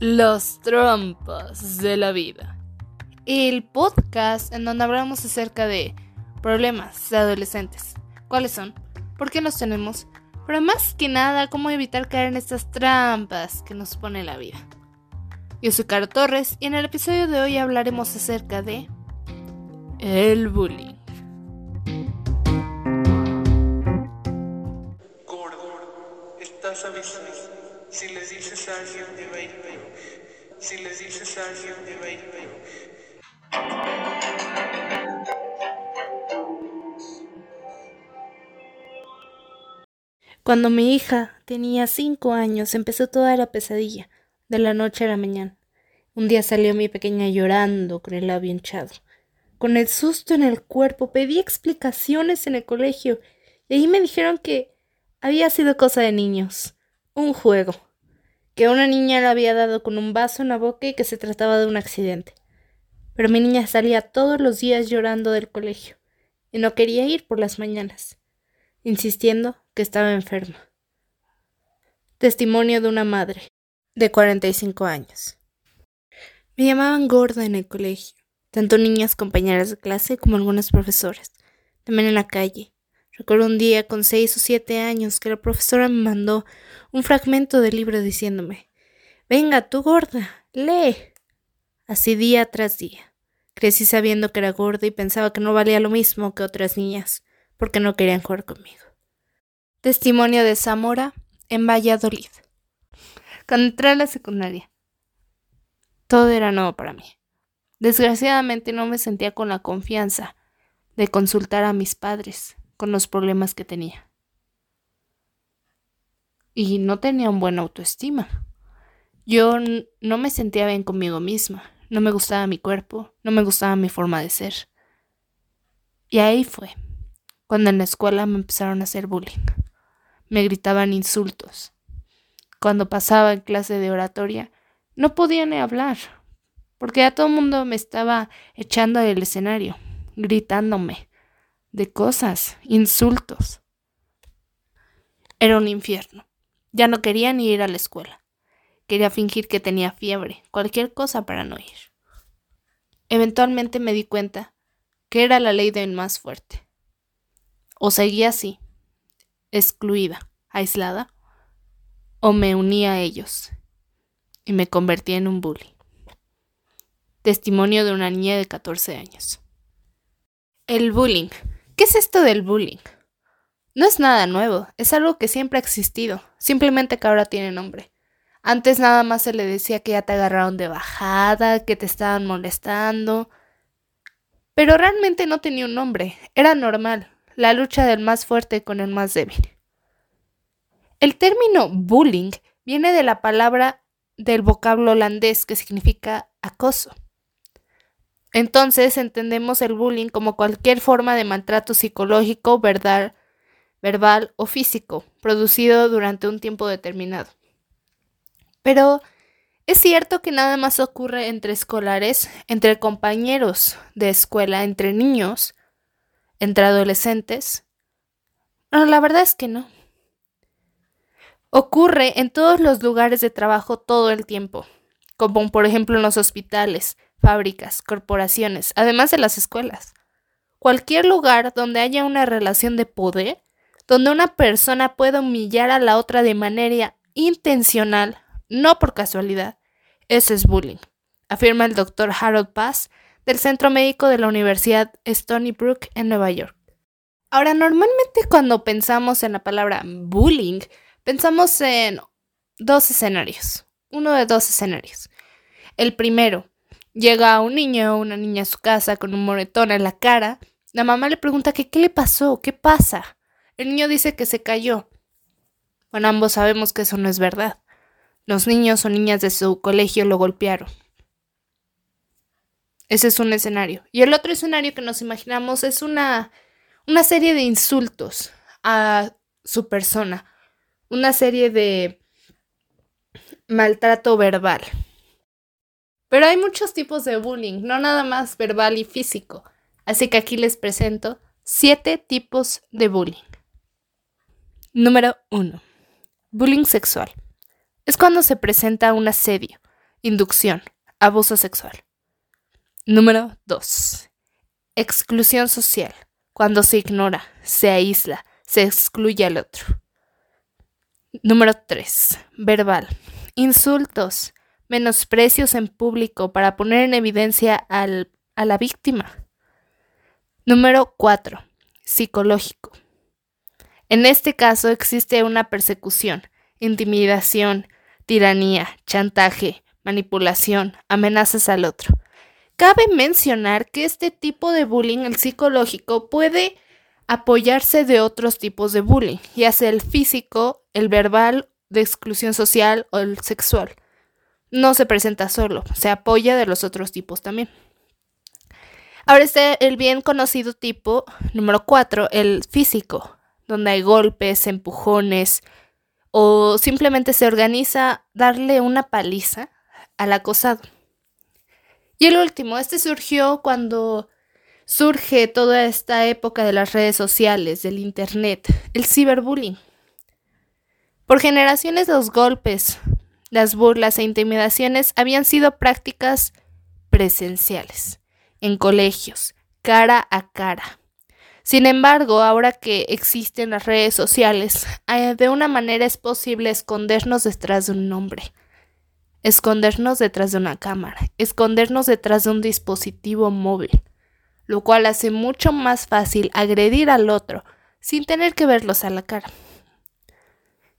Los trompas de la vida. El podcast en donde hablamos acerca de problemas de adolescentes. ¿Cuáles son? ¿Por qué los tenemos? Pero más que nada, cómo evitar caer en estas trampas que nos pone la vida. Yo soy Caro Torres y en el episodio de hoy hablaremos acerca de el bullying. Si les dices a ir peor. Si les dices a alguien peor. Cuando mi hija tenía cinco años empezó toda la pesadilla, de la noche a la mañana. Un día salió mi pequeña llorando con el labio hinchado. Con el susto en el cuerpo pedí explicaciones en el colegio y ahí me dijeron que había sido cosa de niños, un juego que una niña le había dado con un vaso en la boca y que se trataba de un accidente. Pero mi niña salía todos los días llorando del colegio y no quería ir por las mañanas, insistiendo que estaba enferma. Testimonio de una madre de 45 años. Me llamaban gorda en el colegio, tanto niñas compañeras de clase como algunas profesoras, también en la calle. Recuerdo un día con seis o siete años que la profesora me mandó un fragmento del libro diciéndome Venga, tú gorda, lee. Así día tras día. Crecí sabiendo que era gorda y pensaba que no valía lo mismo que otras niñas, porque no querían jugar conmigo. Testimonio de Zamora en Valladolid. Cuando entré a la secundaria, todo era nuevo para mí. Desgraciadamente no me sentía con la confianza de consultar a mis padres con los problemas que tenía y no tenía un buen autoestima. Yo no me sentía bien conmigo misma, no me gustaba mi cuerpo, no me gustaba mi forma de ser. Y ahí fue, cuando en la escuela me empezaron a hacer bullying. Me gritaban insultos. Cuando pasaba en clase de oratoria, no podía ni hablar, porque ya todo el mundo me estaba echando del escenario, gritándome de cosas, insultos. Era un infierno. Ya no quería ni ir a la escuela. Quería fingir que tenía fiebre, cualquier cosa para no ir. Eventualmente me di cuenta que era la ley del más fuerte. O seguía así, excluida, aislada, o me unía a ellos y me convertí en un bully. Testimonio de una niña de 14 años. El bullying. ¿Qué es esto del bullying? No es nada nuevo, es algo que siempre ha existido, simplemente que ahora tiene nombre. Antes nada más se le decía que ya te agarraron de bajada, que te estaban molestando. Pero realmente no tenía un nombre, era normal, la lucha del más fuerte con el más débil. El término bullying viene de la palabra del vocablo holandés que significa acoso. Entonces entendemos el bullying como cualquier forma de maltrato psicológico, verdad, verbal o físico, producido durante un tiempo determinado. Pero es cierto que nada más ocurre entre escolares, entre compañeros de escuela, entre niños, entre adolescentes. No, la verdad es que no. Ocurre en todos los lugares de trabajo todo el tiempo, como por ejemplo en los hospitales, fábricas, corporaciones, además de las escuelas. Cualquier lugar donde haya una relación de poder donde una persona puede humillar a la otra de manera intencional, no por casualidad. Ese es bullying, afirma el doctor Harold Paz del Centro Médico de la Universidad Stony Brook en Nueva York. Ahora, normalmente cuando pensamos en la palabra bullying, pensamos en dos escenarios, uno de dos escenarios. El primero, llega un niño o una niña a su casa con un moretón en la cara, la mamá le pregunta que qué le pasó, qué pasa. El niño dice que se cayó. Bueno, ambos sabemos que eso no es verdad. los niños o niñas de su colegio lo golpearon. Ese es un escenario. Y el otro escenario que nos imaginamos es una, una serie de insultos a su persona, una serie de maltrato verbal. Pero hay muchos tipos de bullying, no nada más verbal y físico. Así que aquí les presento siete tipos de bullying. Número 1. Bullying sexual. Es cuando se presenta un asedio, inducción, abuso sexual. Número 2. Exclusión social. Cuando se ignora, se aísla, se excluye al otro. Número 3. Verbal. Insultos, menosprecios en público para poner en evidencia a la víctima. Número 4. Psicológico. En este caso existe una persecución, intimidación, tiranía, chantaje, manipulación, amenazas al otro. Cabe mencionar que este tipo de bullying, el psicológico, puede apoyarse de otros tipos de bullying, ya sea el físico, el verbal, de exclusión social o el sexual. No se presenta solo, se apoya de los otros tipos también. Ahora está el bien conocido tipo número 4, el físico, donde hay golpes, empujones o simplemente se organiza darle una paliza al acosado. Y el último, este surgió cuando surge toda esta época de las redes sociales, del Internet, el ciberbullying. Por generaciones los golpes, las burlas e intimidaciones habían sido prácticas presenciales, en colegios, cara a cara. Sin embargo, ahora que existen las redes sociales, de una manera es posible escondernos detrás de un nombre, escondernos detrás de una cámara, escondernos detrás de un dispositivo móvil, lo cual hace mucho más fácil agredir al otro sin tener que verlos a la cara.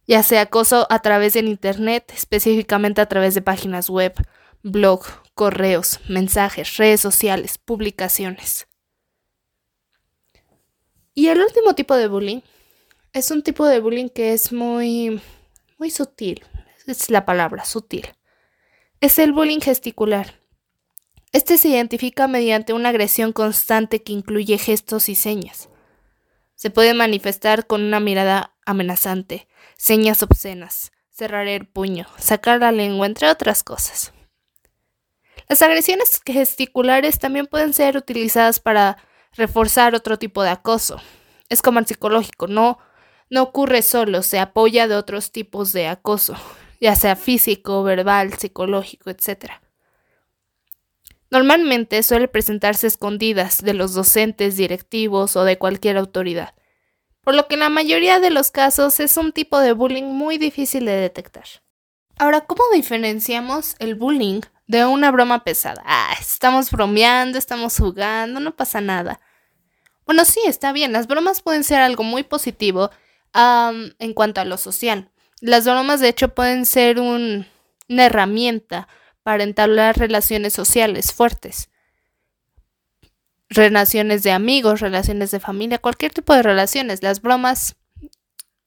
Ya sea acoso a través del Internet, específicamente a través de páginas web, blog, correos, mensajes, redes sociales, publicaciones. Y el último tipo de bullying es un tipo de bullying que es muy, muy sutil. Es la palabra, sutil. Es el bullying gesticular. Este se identifica mediante una agresión constante que incluye gestos y señas. Se puede manifestar con una mirada amenazante, señas obscenas, cerrar el puño, sacar la lengua, entre otras cosas. Las agresiones gesticulares también pueden ser utilizadas para reforzar otro tipo de acoso. Es como el psicológico, no, no ocurre solo, se apoya de otros tipos de acoso, ya sea físico, verbal, psicológico, etc. Normalmente suele presentarse escondidas de los docentes, directivos o de cualquier autoridad, por lo que en la mayoría de los casos es un tipo de bullying muy difícil de detectar. Ahora, ¿cómo diferenciamos el bullying de una broma pesada. Ah, estamos bromeando, estamos jugando, no pasa nada. Bueno, sí, está bien, las bromas pueden ser algo muy positivo en cuanto a lo social. Las bromas, de hecho, pueden ser una herramienta para entablar relaciones sociales fuertes. Relaciones de amigos, relaciones de familia, cualquier tipo de relaciones. Las bromas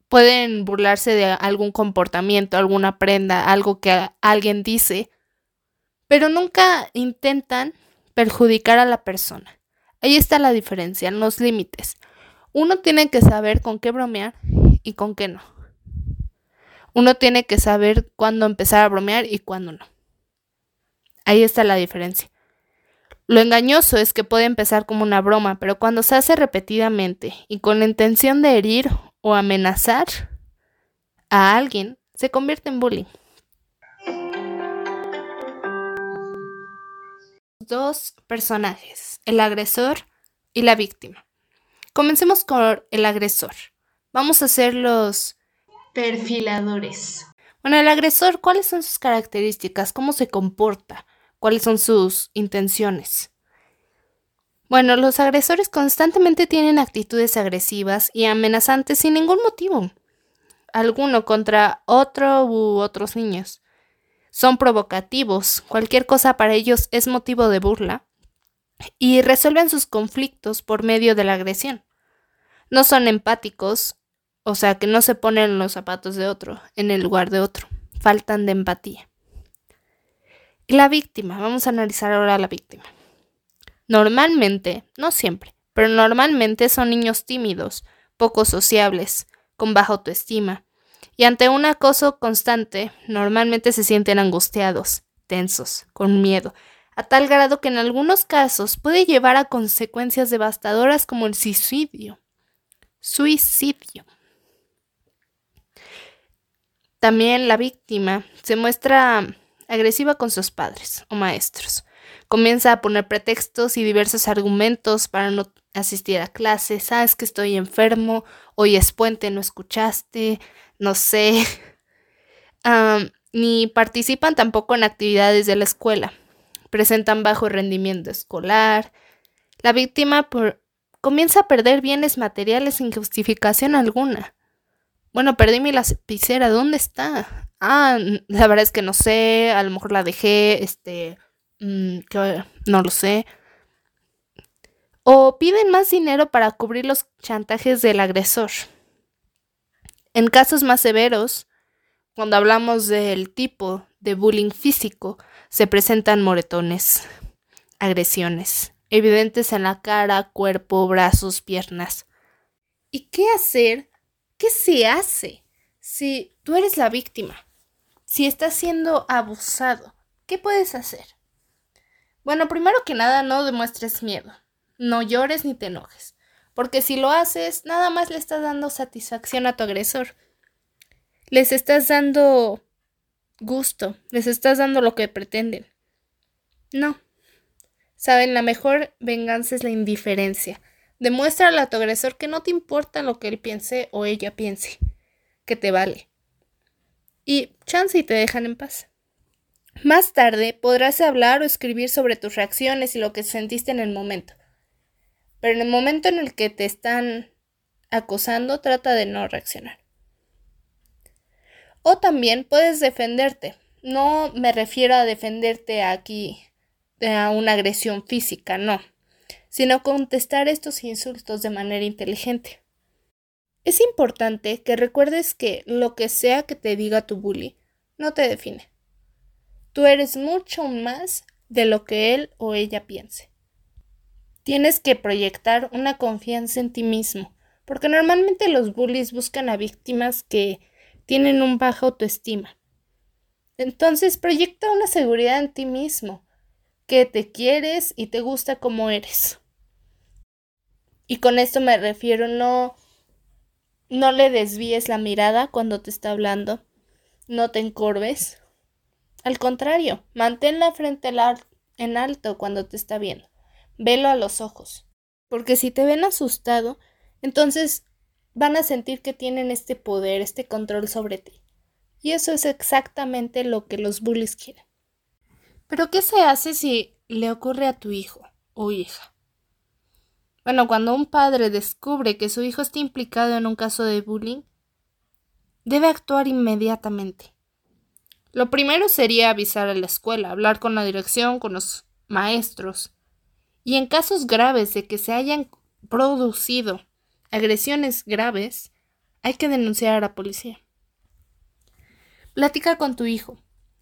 pueden burlarse de algún comportamiento, alguna prenda, algo que alguien dice pero nunca intentan perjudicar a la persona. Ahí está la diferencia, los límites. Uno tiene que saber con qué bromear y con qué no. Uno tiene que saber cuándo empezar a bromear y cuándo no. Ahí está la diferencia. Lo engañoso es que puede empezar como una broma, pero cuando se hace repetidamente y con la intención de herir o amenazar a alguien, se convierte en bullying. dos personajes, el agresor y la víctima. Comencemos con el agresor. Vamos a ser los perfiladores. Bueno, el agresor, ¿cuáles son sus características? ¿Cómo se comporta? ¿Cuáles son sus intenciones? Bueno, los agresores constantemente tienen actitudes agresivas y amenazantes sin ningún motivo alguno contra otro u otros niños son provocativos, cualquier cosa para ellos es motivo de burla, y resuelven sus conflictos por medio de la agresión. No son empáticos, o sea que no se ponen en los zapatos de otro, en el lugar de otro, faltan de empatía. La víctima, vamos a analizar ahora a la víctima. Normalmente, no siempre, pero normalmente son niños tímidos, poco sociables, con baja autoestima, y ante un acoso constante, normalmente se sienten angustiados, tensos, con miedo, a tal grado que en algunos casos puede llevar a consecuencias devastadoras como el suicidio. Suicidio. También la víctima se muestra agresiva con sus padres o maestros. Comienza a poner pretextos y diversos argumentos para no asistir a clases. Sabes que estoy enfermo, hoy es puente, no escuchaste, no sé. ni participan tampoco en actividades de la escuela. Presentan bajo rendimiento escolar. La víctima comienza a perder bienes materiales sin justificación alguna. Bueno, perdí mi lapicera, ¿dónde está? Ah, la verdad es que no sé, a lo mejor la dejé, este, mm, no lo sé. O piden más dinero para cubrir los chantajes del agresor. En casos más severos, cuando hablamos del tipo de bullying físico, se presentan moretones, agresiones, evidentes en la cara, cuerpo, brazos, piernas. ¿Y qué hacer ¿Qué se hace si tú eres la víctima? Si estás siendo abusado, ¿qué puedes hacer? Bueno, primero que nada, no demuestres miedo. No llores ni te enojes. Porque si lo haces, nada más le estás dando satisfacción a tu agresor. Les estás dando gusto, les estás dando lo que pretenden. No. Saben, la mejor venganza es la indiferencia. Demuéstrale a tu agresor que no te importa lo que él piense o ella piense, que te vale. Y chance y te dejan en paz. Más tarde podrás hablar o escribir sobre tus reacciones y lo que sentiste en el momento. Pero en el momento en el que te están acosando, trata de no reaccionar. O también puedes defenderte. No me refiero a defenderte aquí a una agresión física, no sino contestar estos insultos de manera inteligente. Es importante que recuerdes que lo que sea que te diga tu bully no te define. Tú eres mucho más de lo que él o ella piense. Tienes que proyectar una confianza en ti mismo, porque normalmente los bullies buscan a víctimas que tienen un baja autoestima. Entonces proyecta una seguridad en ti mismo, que te quieres y te gusta como eres. Y con esto me refiero, no, no le desvíes la mirada cuando te está hablando, no te encorves. Al contrario, mantén la frente en alto cuando te está viendo. Velo a los ojos. Porque si te ven asustado, entonces van a sentir que tienen este poder, este control sobre ti. Y eso es exactamente lo que los bullies quieren. Pero ¿qué se hace si le ocurre a tu hijo o hija? Bueno, cuando un padre descubre que su hijo está implicado en un caso de bullying, debe actuar inmediatamente. Lo primero sería avisar a la escuela, hablar con la dirección, con los maestros. Y en casos graves de que se hayan producido agresiones graves, hay que denunciar a la policía. Platica con tu hijo.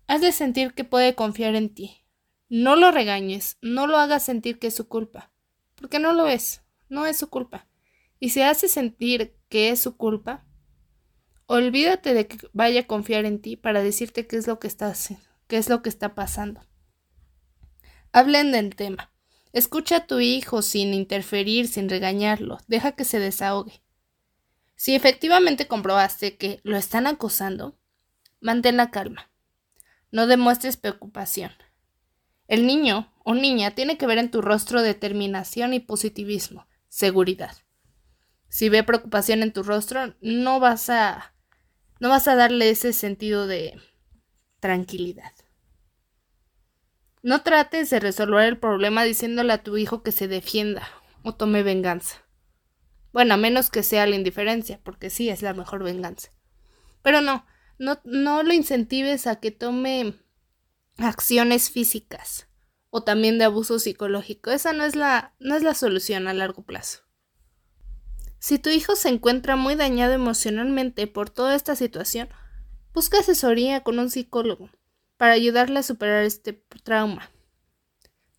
Hazle sentir que puede confiar en ti. No lo regañes, no lo hagas sentir que es su culpa, porque no lo es, no es su culpa. Y si hace sentir que es su culpa, olvídate de que vaya a confiar en ti para decirte qué es lo que está qué es lo que está pasando. Hablen del tema. Escucha a tu hijo sin interferir, sin regañarlo. Deja que se desahogue. Si efectivamente comprobaste que lo están acosando, mantén la calma. No demuestres preocupación. El niño o niña tiene que ver en tu rostro determinación y positivismo, seguridad. Si ve preocupación en tu rostro, no vas a no vas a darle ese sentido de tranquilidad. No trates de resolver el problema diciéndole a tu hijo que se defienda o tome venganza. Bueno, a menos que sea la indiferencia, porque sí es la mejor venganza. Pero no, no, no lo incentives a que tome acciones físicas o también de abuso psicológico. Esa no es la, no es la solución a largo plazo. Si tu hijo se encuentra muy dañado emocionalmente por toda esta situación, busca asesoría con un psicólogo para ayudarle a superar este trauma.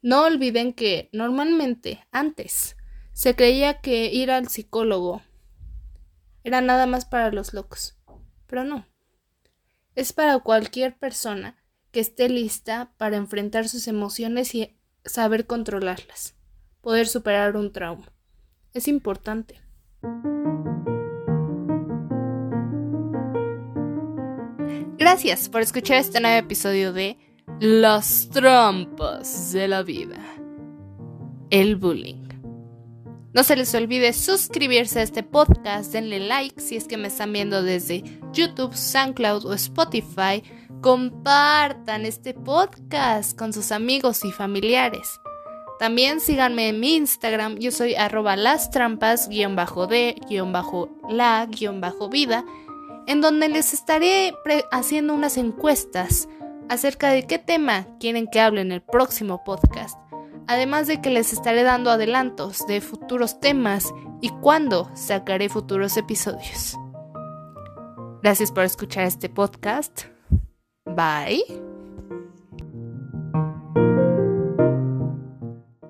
No olviden que normalmente antes se creía que ir al psicólogo era nada más para los locos, pero no. Es para cualquier persona que esté lista para enfrentar sus emociones y saber controlarlas, poder superar un trauma. Es importante. Gracias por escuchar este nuevo episodio de Las trampas de la vida. El bullying. No se les olvide suscribirse a este podcast, denle like si es que me están viendo desde YouTube, SoundCloud o Spotify. Compartan este podcast con sus amigos y familiares. También síganme en mi Instagram, yo soy arroba las trampas, la, vida, en donde les estaré haciendo unas encuestas acerca de qué tema quieren que hable en el próximo podcast además de que les estaré dando adelantos de futuros temas y cuándo sacaré futuros episodios. Gracias por escuchar este podcast. Bye.